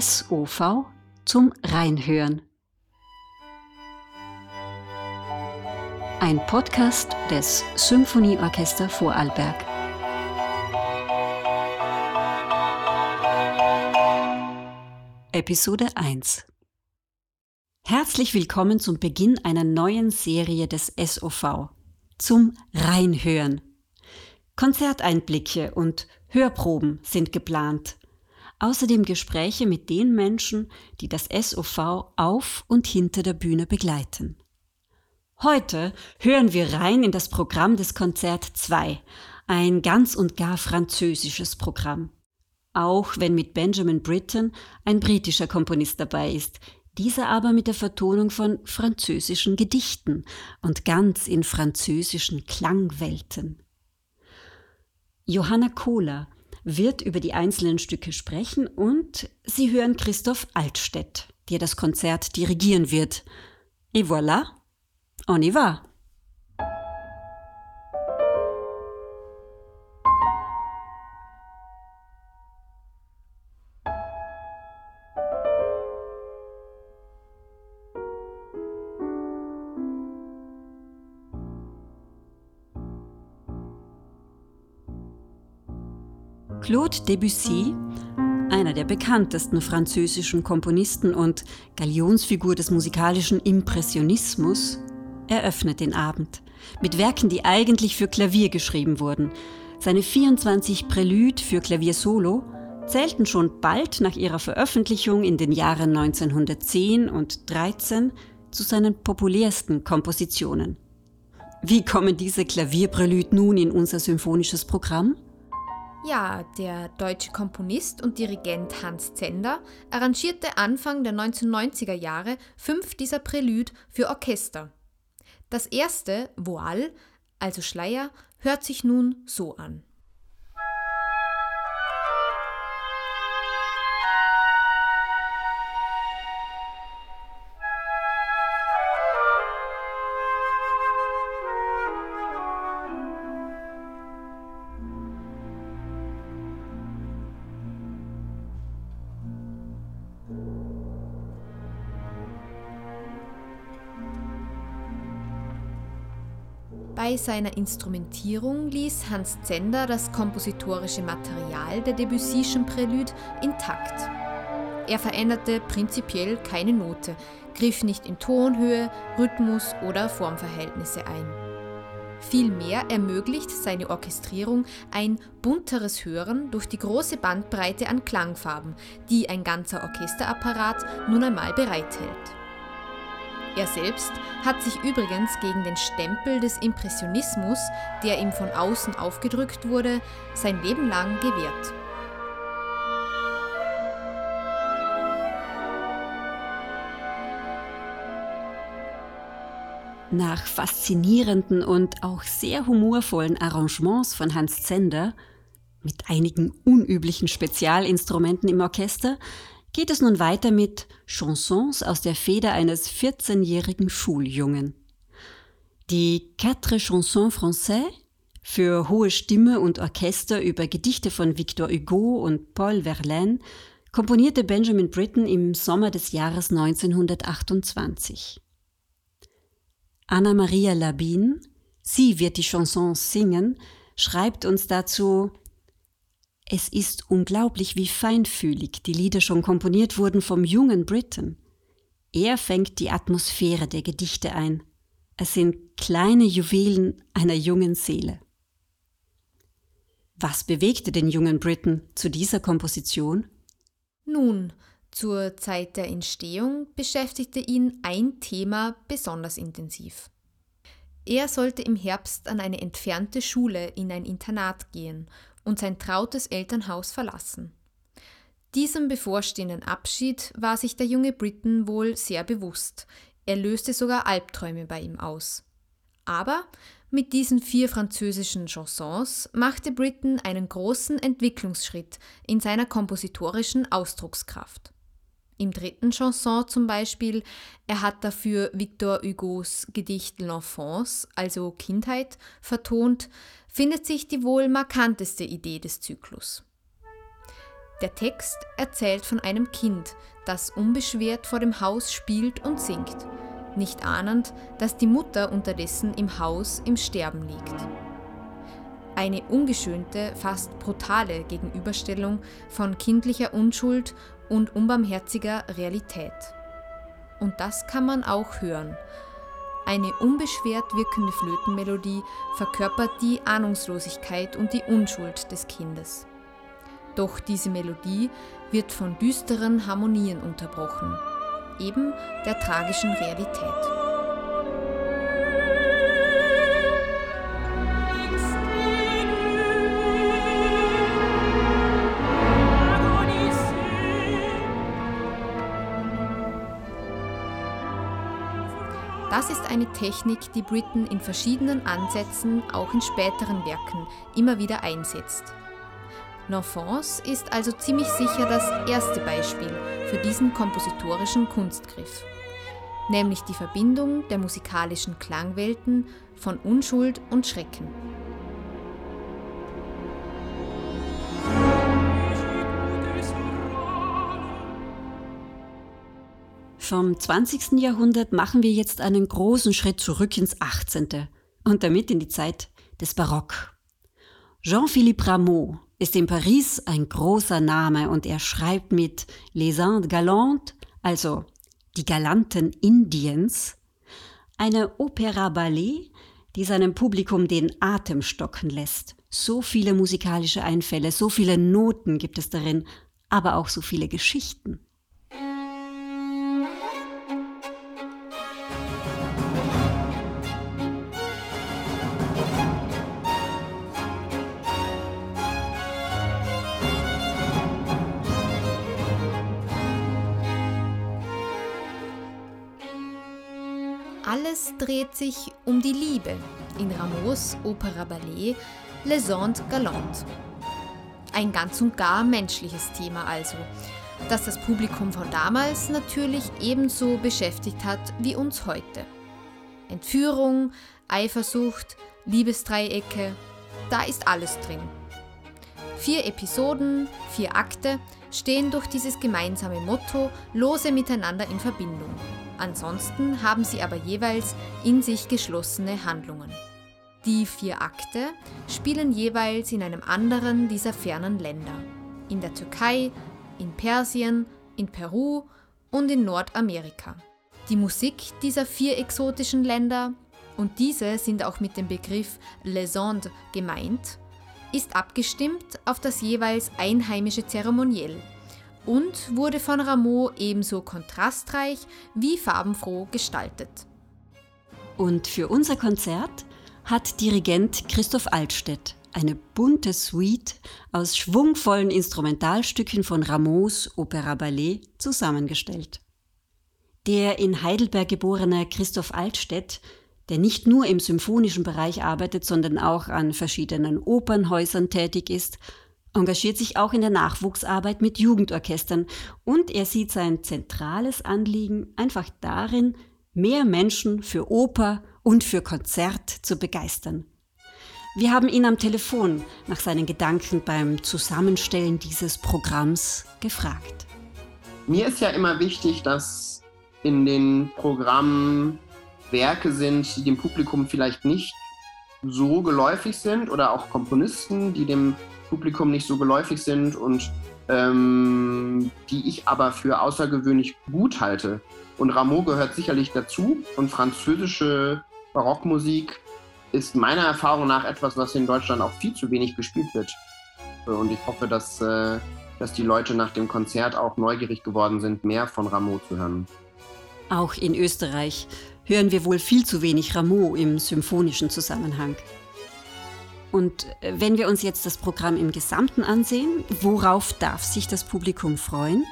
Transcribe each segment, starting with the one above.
SOV zum Reinhören. Ein Podcast des Symphonieorchester Vorarlberg. Episode 1 Herzlich willkommen zum Beginn einer neuen Serie des SOV zum Reinhören. Konzerteinblicke und Hörproben sind geplant. Außerdem Gespräche mit den Menschen, die das SOV auf und hinter der Bühne begleiten. Heute hören wir rein in das Programm des Konzert 2, ein ganz und gar französisches Programm. Auch wenn mit Benjamin Britten ein britischer Komponist dabei ist, dieser aber mit der Vertonung von französischen Gedichten und ganz in französischen Klangwelten. Johanna Kohler wird über die einzelnen Stücke sprechen und Sie hören Christoph Altstedt, der das Konzert dirigieren wird. Et voilà, on y va! Claude Debussy, einer der bekanntesten französischen Komponisten und Galionsfigur des musikalischen Impressionismus, eröffnet den Abend mit Werken, die eigentlich für Klavier geschrieben wurden. Seine 24 Prälude für Klavier Solo zählten schon bald nach ihrer Veröffentlichung in den Jahren 1910 und 13 zu seinen populärsten Kompositionen. Wie kommen diese Klavierprälude nun in unser symphonisches Programm? Ja, der deutsche Komponist und Dirigent Hans Zender arrangierte Anfang der 1990er Jahre fünf dieser Prälude für Orchester. Das erste, Voile, also Schleier, hört sich nun so an. Bei seiner Instrumentierung ließ Hans Zender das kompositorische Material der Debussyschen Prälude intakt. Er veränderte prinzipiell keine Note, griff nicht in Tonhöhe, Rhythmus oder Formverhältnisse ein. Vielmehr ermöglicht seine Orchestrierung ein bunteres Hören durch die große Bandbreite an Klangfarben, die ein ganzer Orchesterapparat nun einmal bereithält. Er selbst hat sich übrigens gegen den Stempel des Impressionismus, der ihm von außen aufgedrückt wurde, sein Leben lang gewehrt. Nach faszinierenden und auch sehr humorvollen Arrangements von Hans Zender, mit einigen unüblichen Spezialinstrumenten im Orchester, geht es nun weiter mit Chansons aus der Feder eines 14-jährigen Schuljungen. Die Quatre Chansons Français für hohe Stimme und Orchester über Gedichte von Victor Hugo und Paul Verlaine komponierte Benjamin Britten im Sommer des Jahres 1928. Anna Maria Labine, sie wird die Chansons singen, schreibt uns dazu es ist unglaublich, wie feinfühlig die Lieder schon komponiert wurden vom jungen Britten. Er fängt die Atmosphäre der Gedichte ein. Es sind kleine Juwelen einer jungen Seele. Was bewegte den jungen Britten zu dieser Komposition? Nun, zur Zeit der Entstehung beschäftigte ihn ein Thema besonders intensiv. Er sollte im Herbst an eine entfernte Schule in ein Internat gehen und sein trautes Elternhaus verlassen. Diesem bevorstehenden Abschied war sich der junge Britten wohl sehr bewusst. Er löste sogar Albträume bei ihm aus. Aber mit diesen vier französischen Chansons machte Britten einen großen Entwicklungsschritt in seiner kompositorischen Ausdruckskraft. Im dritten Chanson zum Beispiel, er hat dafür Victor Hugos Gedicht L'Enfance, also Kindheit, vertont, findet sich die wohl markanteste Idee des Zyklus. Der Text erzählt von einem Kind, das unbeschwert vor dem Haus spielt und singt, nicht ahnend, dass die Mutter unterdessen im Haus im Sterben liegt. Eine ungeschönte, fast brutale Gegenüberstellung von kindlicher Unschuld und unbarmherziger Realität. Und das kann man auch hören. Eine unbeschwert wirkende Flötenmelodie verkörpert die Ahnungslosigkeit und die Unschuld des Kindes. Doch diese Melodie wird von düsteren Harmonien unterbrochen, eben der tragischen Realität. Das ist eine Technik, die Britten in verschiedenen Ansätzen auch in späteren Werken immer wieder einsetzt. L'Enfance ist also ziemlich sicher das erste Beispiel für diesen kompositorischen Kunstgriff, nämlich die Verbindung der musikalischen Klangwelten von Unschuld und Schrecken. Vom 20. Jahrhundert machen wir jetzt einen großen Schritt zurück ins 18. und damit in die Zeit des Barock. Jean-Philippe Rameau ist in Paris ein großer Name und er schreibt mit Les Indes Galantes, also die Galanten Indiens, eine Opera Ballet, die seinem Publikum den Atem stocken lässt. So viele musikalische Einfälle, so viele Noten gibt es darin, aber auch so viele Geschichten. Sich um die Liebe in Rameaus Opera Ballet Les Andes Galantes. Ein ganz und gar menschliches Thema also, das das Publikum von damals natürlich ebenso beschäftigt hat wie uns heute. Entführung, Eifersucht, Liebesdreiecke, da ist alles drin. Vier Episoden, vier Akte stehen durch dieses gemeinsame Motto lose miteinander in Verbindung. Ansonsten haben sie aber jeweils in sich geschlossene Handlungen. Die vier Akte spielen jeweils in einem anderen dieser fernen Länder. In der Türkei, in Persien, in Peru und in Nordamerika. Die Musik dieser vier exotischen Länder, und diese sind auch mit dem Begriff Les Andes gemeint, ist abgestimmt auf das jeweils einheimische Zeremoniell und wurde von Rameau ebenso kontrastreich wie farbenfroh gestaltet. Und für unser Konzert hat Dirigent Christoph Altstedt eine bunte Suite aus schwungvollen Instrumentalstücken von Rameaus Opera Ballet zusammengestellt. Der in Heidelberg geborene Christoph Altstedt, der nicht nur im symphonischen Bereich arbeitet, sondern auch an verschiedenen Opernhäusern tätig ist, engagiert sich auch in der Nachwuchsarbeit mit Jugendorchestern und er sieht sein zentrales Anliegen einfach darin, mehr Menschen für Oper und für Konzert zu begeistern. Wir haben ihn am Telefon nach seinen Gedanken beim Zusammenstellen dieses Programms gefragt. Mir ist ja immer wichtig, dass in den Programmen Werke sind, die dem Publikum vielleicht nicht so geläufig sind oder auch Komponisten, die dem Publikum nicht so geläufig sind und ähm, die ich aber für außergewöhnlich gut halte. Und Rameau gehört sicherlich dazu und französische Barockmusik ist meiner Erfahrung nach etwas, was in Deutschland auch viel zu wenig gespielt wird. Und ich hoffe, dass, äh, dass die Leute nach dem Konzert auch neugierig geworden sind, mehr von Rameau zu hören. Auch in Österreich hören wir wohl viel zu wenig Rameau im symphonischen Zusammenhang. Und äh, wenn wir uns jetzt das Programm im Gesamten ansehen, worauf darf sich das Publikum freuen?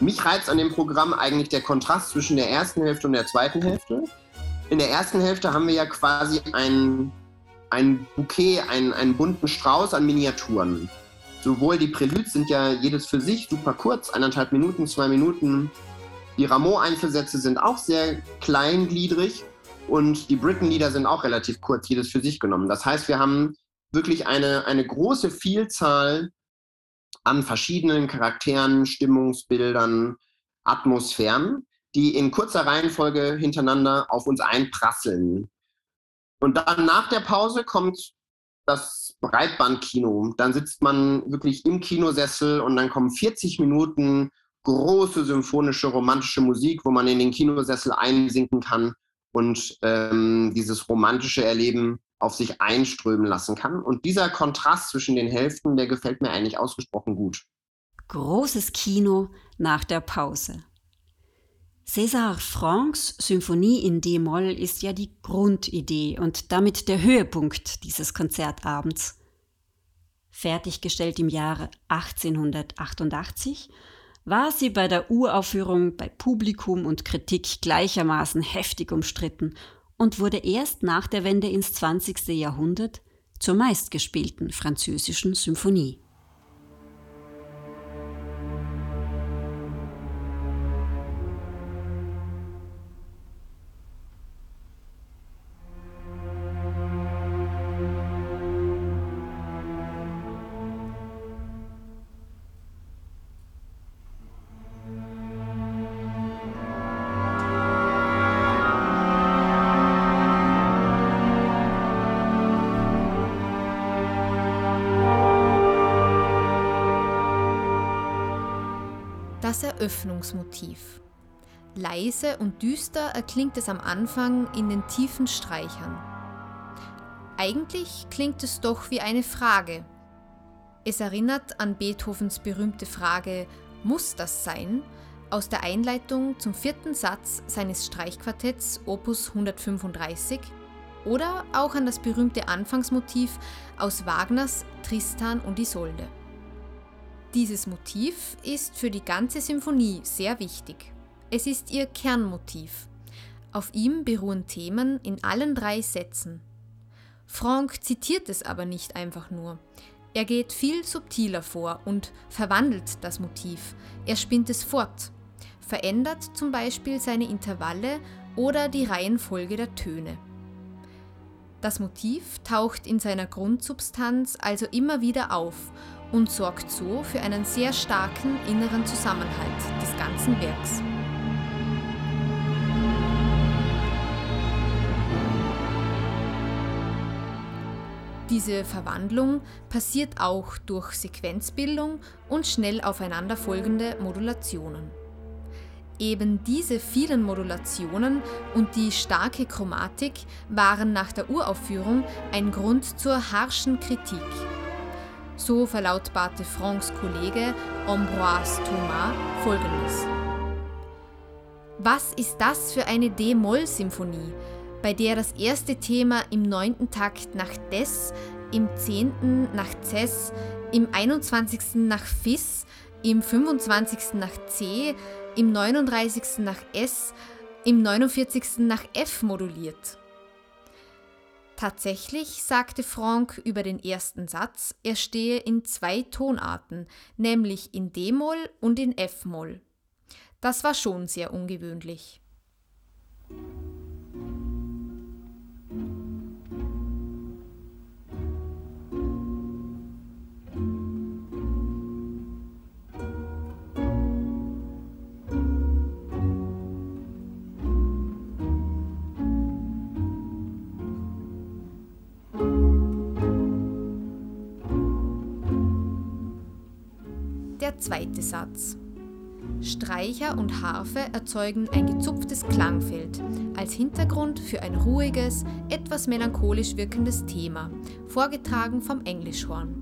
Mich reizt an dem Programm eigentlich der Kontrast zwischen der ersten Hälfte und der zweiten Hälfte. In der ersten Hälfte haben wir ja quasi ein, ein Bouquet, einen, einen bunten Strauß an Miniaturen. Sowohl die Preludes sind ja jedes für sich super kurz, eineinhalb Minuten, zwei Minuten. Die Rameau-Einzelsätze sind auch sehr kleingliedrig und die Britain-Lieder sind auch relativ kurz, jedes für sich genommen. Das heißt, wir haben wirklich eine, eine große Vielzahl an verschiedenen Charakteren, Stimmungsbildern, Atmosphären, die in kurzer Reihenfolge hintereinander auf uns einprasseln. Und dann nach der Pause kommt das Breitbandkino. Dann sitzt man wirklich im Kinosessel und dann kommen 40 Minuten große symphonische romantische Musik, wo man in den Kinosessel einsinken kann und ähm, dieses romantische Erleben auf sich einströmen lassen kann. Und dieser Kontrast zwischen den Hälften, der gefällt mir eigentlich ausgesprochen gut. Großes Kino nach der Pause. César Francs Symphonie in D-Moll ist ja die Grundidee und damit der Höhepunkt dieses Konzertabends. Fertiggestellt im Jahre 1888 war sie bei der Uraufführung bei Publikum und Kritik gleichermaßen heftig umstritten und wurde erst nach der Wende ins 20. Jahrhundert zur meistgespielten französischen Symphonie. Das Eröffnungsmotiv. Leise und düster erklingt es am Anfang in den tiefen Streichern. Eigentlich klingt es doch wie eine Frage. Es erinnert an Beethovens berühmte Frage Muss das sein? aus der Einleitung zum vierten Satz seines Streichquartetts Opus 135 oder auch an das berühmte Anfangsmotiv aus Wagners Tristan und Isolde. Dieses Motiv ist für die ganze Symphonie sehr wichtig. Es ist ihr Kernmotiv. Auf ihm beruhen Themen in allen drei Sätzen. Franck zitiert es aber nicht einfach nur. Er geht viel subtiler vor und verwandelt das Motiv. Er spinnt es fort, verändert zum Beispiel seine Intervalle oder die Reihenfolge der Töne. Das Motiv taucht in seiner Grundsubstanz also immer wieder auf und sorgt so für einen sehr starken inneren Zusammenhalt des ganzen Werks. Diese Verwandlung passiert auch durch Sequenzbildung und schnell aufeinanderfolgende Modulationen. Eben diese vielen Modulationen und die starke Chromatik waren nach der Uraufführung ein Grund zur harschen Kritik. So verlautbarte Francs Kollege Ambroise Thomas folgendes. Was ist das für eine D-Moll-Symphonie, bei der das erste Thema im neunten Takt nach Des, im zehnten nach Ces, im 21. nach Fis, im 25. nach C, im 39. nach S, im 49. nach F moduliert? Tatsächlich sagte Franck über den ersten Satz, er stehe in zwei Tonarten, nämlich in D-Moll und in F-Moll. Das war schon sehr ungewöhnlich. Zweite Satz. Streicher und Harfe erzeugen ein gezupftes Klangfeld als Hintergrund für ein ruhiges, etwas melancholisch wirkendes Thema, vorgetragen vom Englischhorn.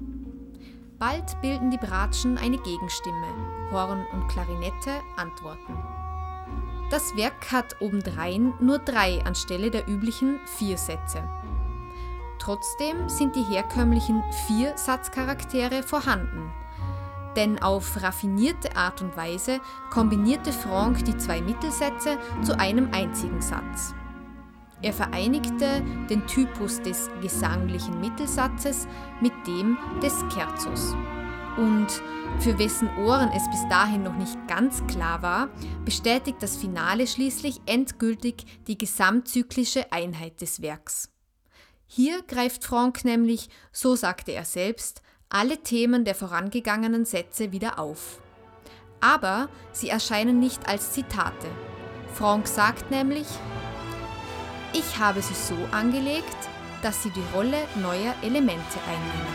Bald bilden die Bratschen eine Gegenstimme, Horn und Klarinette antworten. Das Werk hat obendrein nur drei anstelle der üblichen vier Sätze. Trotzdem sind die herkömmlichen vier Satzcharaktere vorhanden – denn auf raffinierte Art und Weise kombinierte Franck die zwei Mittelsätze zu einem einzigen Satz. Er vereinigte den Typus des gesanglichen Mittelsatzes mit dem des Scherzos. Und für wessen Ohren es bis dahin noch nicht ganz klar war, bestätigt das Finale schließlich endgültig die gesamtzyklische Einheit des Werks. Hier greift Franck nämlich, so sagte er selbst, alle Themen der vorangegangenen Sätze wieder auf. Aber sie erscheinen nicht als Zitate. Franck sagt nämlich, ich habe sie so angelegt, dass sie die Rolle neuer Elemente einnehmen.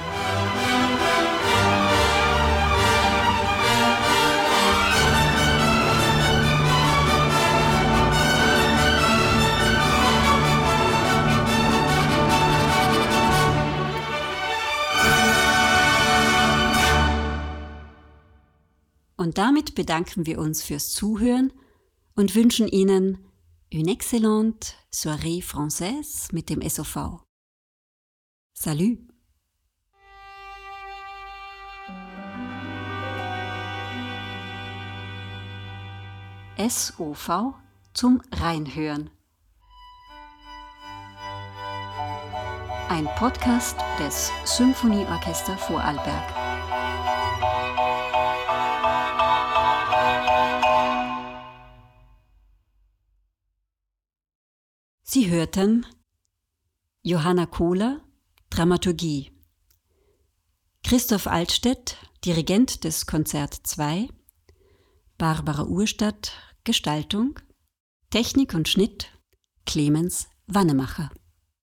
Damit bedanken wir uns fürs Zuhören und wünschen Ihnen une excellente soirée française mit dem SOV. Salut! SOV zum Reinhören. Ein Podcast des Symphonieorchester Vorarlberg. Hörten Johanna Kohler, Dramaturgie, Christoph Altstedt, Dirigent des Konzert 2, Barbara Urstadt, Gestaltung, Technik und Schnitt, Clemens Wannemacher.